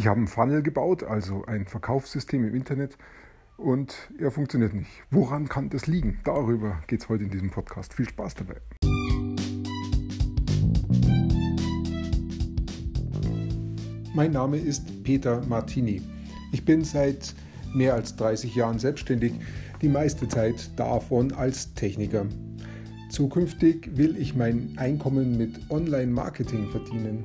Ich habe einen Funnel gebaut, also ein Verkaufssystem im Internet und er funktioniert nicht. Woran kann das liegen? Darüber geht es heute in diesem Podcast. Viel Spaß dabei. Mein Name ist Peter Martini. Ich bin seit mehr als 30 Jahren selbstständig, die meiste Zeit davon als Techniker. Zukünftig will ich mein Einkommen mit Online-Marketing verdienen.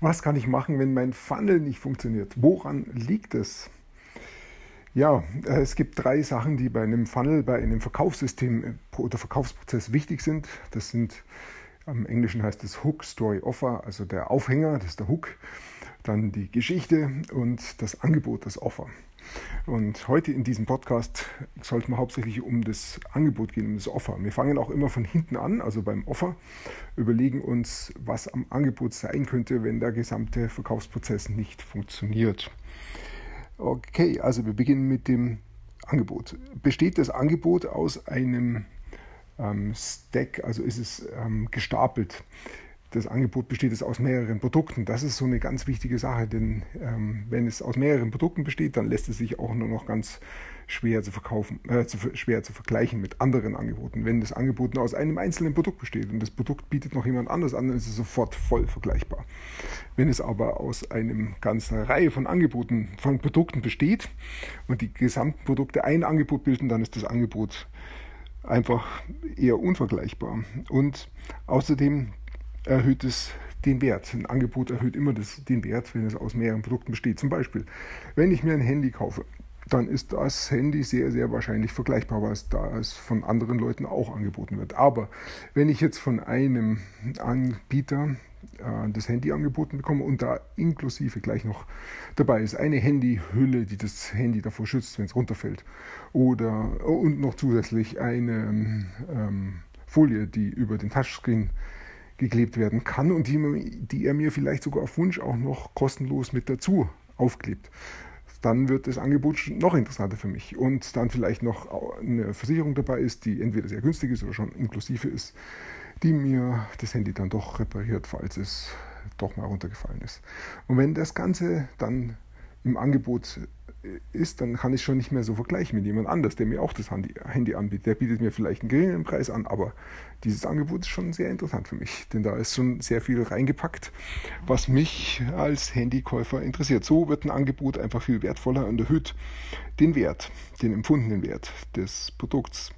Was kann ich machen, wenn mein Funnel nicht funktioniert? Woran liegt es? Ja, äh, es gibt drei Sachen, die bei einem Funnel, bei einem Verkaufssystem äh, oder Verkaufsprozess wichtig sind. Das sind, im Englischen heißt es Hook, Story, Offer, also der Aufhänger, das ist der Hook, dann die Geschichte und das Angebot, das Offer. Und heute in diesem Podcast soll es mir hauptsächlich um das Angebot gehen, um das Offer. Wir fangen auch immer von hinten an, also beim Offer, überlegen uns, was am Angebot sein könnte, wenn der gesamte Verkaufsprozess nicht funktioniert. Okay, also wir beginnen mit dem Angebot. Besteht das Angebot aus einem ähm, Stack, also ist es ähm, gestapelt? Das Angebot besteht es aus mehreren Produkten. Das ist so eine ganz wichtige Sache, denn ähm, wenn es aus mehreren Produkten besteht, dann lässt es sich auch nur noch ganz schwer zu verkaufen, äh, zu, schwer zu vergleichen mit anderen Angeboten. Wenn das Angebot nur aus einem einzelnen Produkt besteht und das Produkt bietet noch jemand anderes an, dann ist es sofort voll vergleichbar. Wenn es aber aus einer ganzen Reihe von Angeboten, von Produkten besteht und die gesamten Produkte ein Angebot bilden, dann ist das Angebot einfach eher unvergleichbar. Und außerdem erhöht es den Wert. Ein Angebot erhöht immer das, den Wert, wenn es aus mehreren Produkten besteht. Zum Beispiel, wenn ich mir ein Handy kaufe, dann ist das Handy sehr, sehr wahrscheinlich vergleichbar, was da es von anderen Leuten auch angeboten wird. Aber wenn ich jetzt von einem Anbieter äh, das Handy angeboten bekomme und da inklusive gleich noch dabei ist eine Handyhülle, die das Handy davor schützt, wenn es runterfällt, oder und noch zusätzlich eine ähm, Folie, die über den Touchscreen geklebt werden kann und die, die er mir vielleicht sogar auf Wunsch auch noch kostenlos mit dazu aufklebt. Dann wird das Angebot noch interessanter für mich und dann vielleicht noch eine Versicherung dabei ist, die entweder sehr günstig ist oder schon inklusive ist, die mir das Handy dann doch repariert, falls es doch mal runtergefallen ist. Und wenn das Ganze dann im Angebot ist, dann kann ich schon nicht mehr so vergleichen mit jemand anders, der mir auch das Handy anbietet. Der bietet mir vielleicht einen geringeren Preis an, aber dieses Angebot ist schon sehr interessant für mich, denn da ist schon sehr viel reingepackt, was mich als Handykäufer interessiert. So wird ein Angebot einfach viel wertvoller und erhöht den Wert, den empfundenen Wert des Produkts.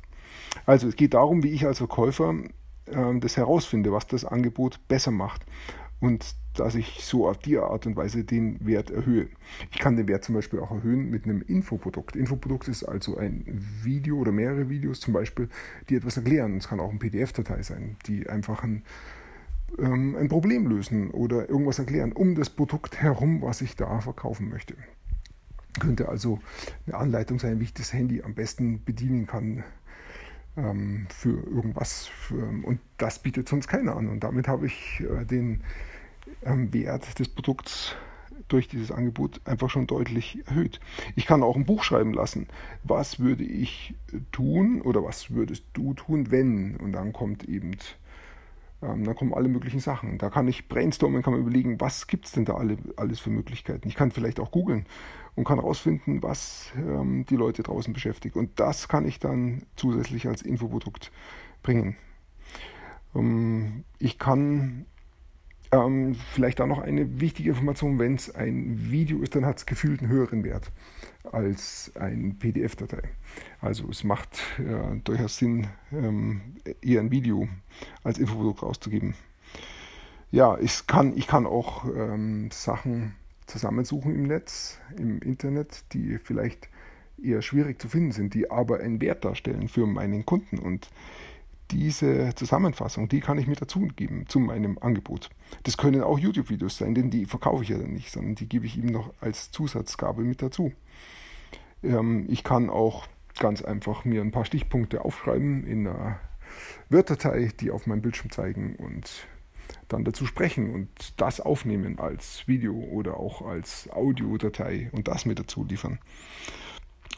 Also es geht darum, wie ich als Verkäufer äh, das herausfinde, was das Angebot besser macht und dass ich so auf die Art und Weise den Wert erhöhe. Ich kann den Wert zum Beispiel auch erhöhen mit einem Infoprodukt. Infoprodukt ist also ein Video oder mehrere Videos zum Beispiel, die etwas erklären. Es kann auch eine PDF-Datei sein, die einfach ein, ähm, ein Problem lösen oder irgendwas erklären um das Produkt herum, was ich da verkaufen möchte. Könnte also eine Anleitung sein, wie ich das Handy am besten bedienen kann ähm, für irgendwas. Für, und das bietet sonst keiner an. Und damit habe ich äh, den Wert des Produkts durch dieses Angebot einfach schon deutlich erhöht. Ich kann auch ein Buch schreiben lassen. Was würde ich tun oder was würdest du tun, wenn? Und dann kommt eben, ähm, dann kommen alle möglichen Sachen. Da kann ich brainstormen, kann man überlegen, was gibt es denn da alle, alles für Möglichkeiten. Ich kann vielleicht auch googeln und kann herausfinden, was ähm, die Leute draußen beschäftigt. Und das kann ich dann zusätzlich als Infoprodukt bringen. Ähm, ich kann ähm, vielleicht auch noch eine wichtige Information, wenn es ein Video ist, dann hat es gefühlt einen höheren Wert als ein PDF-Datei. Also es macht äh, durchaus Sinn, ähm, eher ein Video als Infoprodukt rauszugeben. Ja, ich kann, ich kann auch ähm, Sachen zusammensuchen im Netz, im Internet, die vielleicht eher schwierig zu finden sind, die aber einen Wert darstellen für meinen Kunden. Und diese Zusammenfassung, die kann ich mir dazu geben zu meinem Angebot. Das können auch YouTube-Videos sein, denn die verkaufe ich ja dann nicht, sondern die gebe ich ihm noch als Zusatzgabe mit dazu. Ähm, ich kann auch ganz einfach mir ein paar Stichpunkte aufschreiben in einer Word-Datei, die auf meinem Bildschirm zeigen und dann dazu sprechen und das aufnehmen als Video oder auch als Audiodatei und das mit dazu liefern.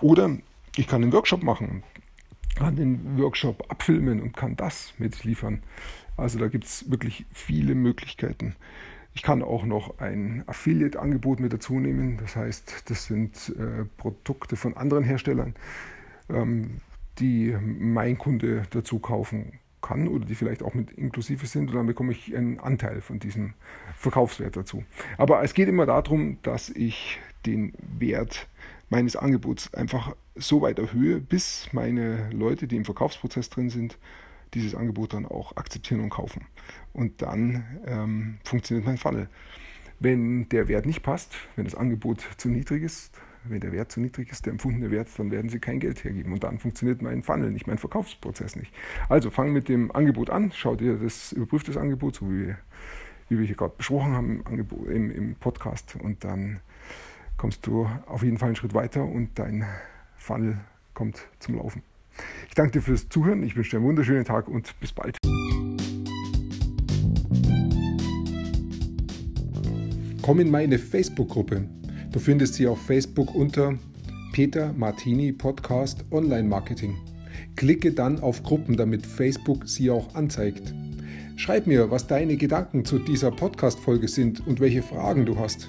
Oder ich kann einen Workshop machen, kann den Workshop abfilmen und kann das mitliefern. Also da gibt es wirklich viele Möglichkeiten. Ich kann auch noch ein Affiliate-Angebot mit dazu nehmen. Das heißt, das sind äh, Produkte von anderen Herstellern, ähm, die mein Kunde dazu kaufen kann oder die vielleicht auch mit inklusive sind und dann bekomme ich einen Anteil von diesem Verkaufswert dazu. Aber es geht immer darum, dass ich den Wert meines Angebots einfach so weit erhöhe, bis meine Leute, die im Verkaufsprozess drin sind, dieses Angebot dann auch akzeptieren und kaufen. Und dann ähm, funktioniert mein Funnel. Wenn der Wert nicht passt, wenn das Angebot zu niedrig ist, wenn der Wert zu niedrig ist, der empfundene Wert, dann werden sie kein Geld hergeben. Und dann funktioniert mein Funnel nicht, mein Verkaufsprozess nicht. Also fang mit dem Angebot an, schau dir das, überprüf das Angebot, so wie wir, wie wir hier gerade besprochen haben im, Angebot, im, im Podcast. Und dann kommst du auf jeden Fall einen Schritt weiter und dein Funnel kommt zum Laufen. Ich danke dir fürs Zuhören, ich wünsche dir einen wunderschönen Tag und bis bald. Komm in meine Facebook-Gruppe. Du findest sie auf Facebook unter Peter Martini Podcast Online Marketing. Klicke dann auf Gruppen, damit Facebook sie auch anzeigt. Schreib mir, was deine Gedanken zu dieser Podcast-Folge sind und welche Fragen du hast.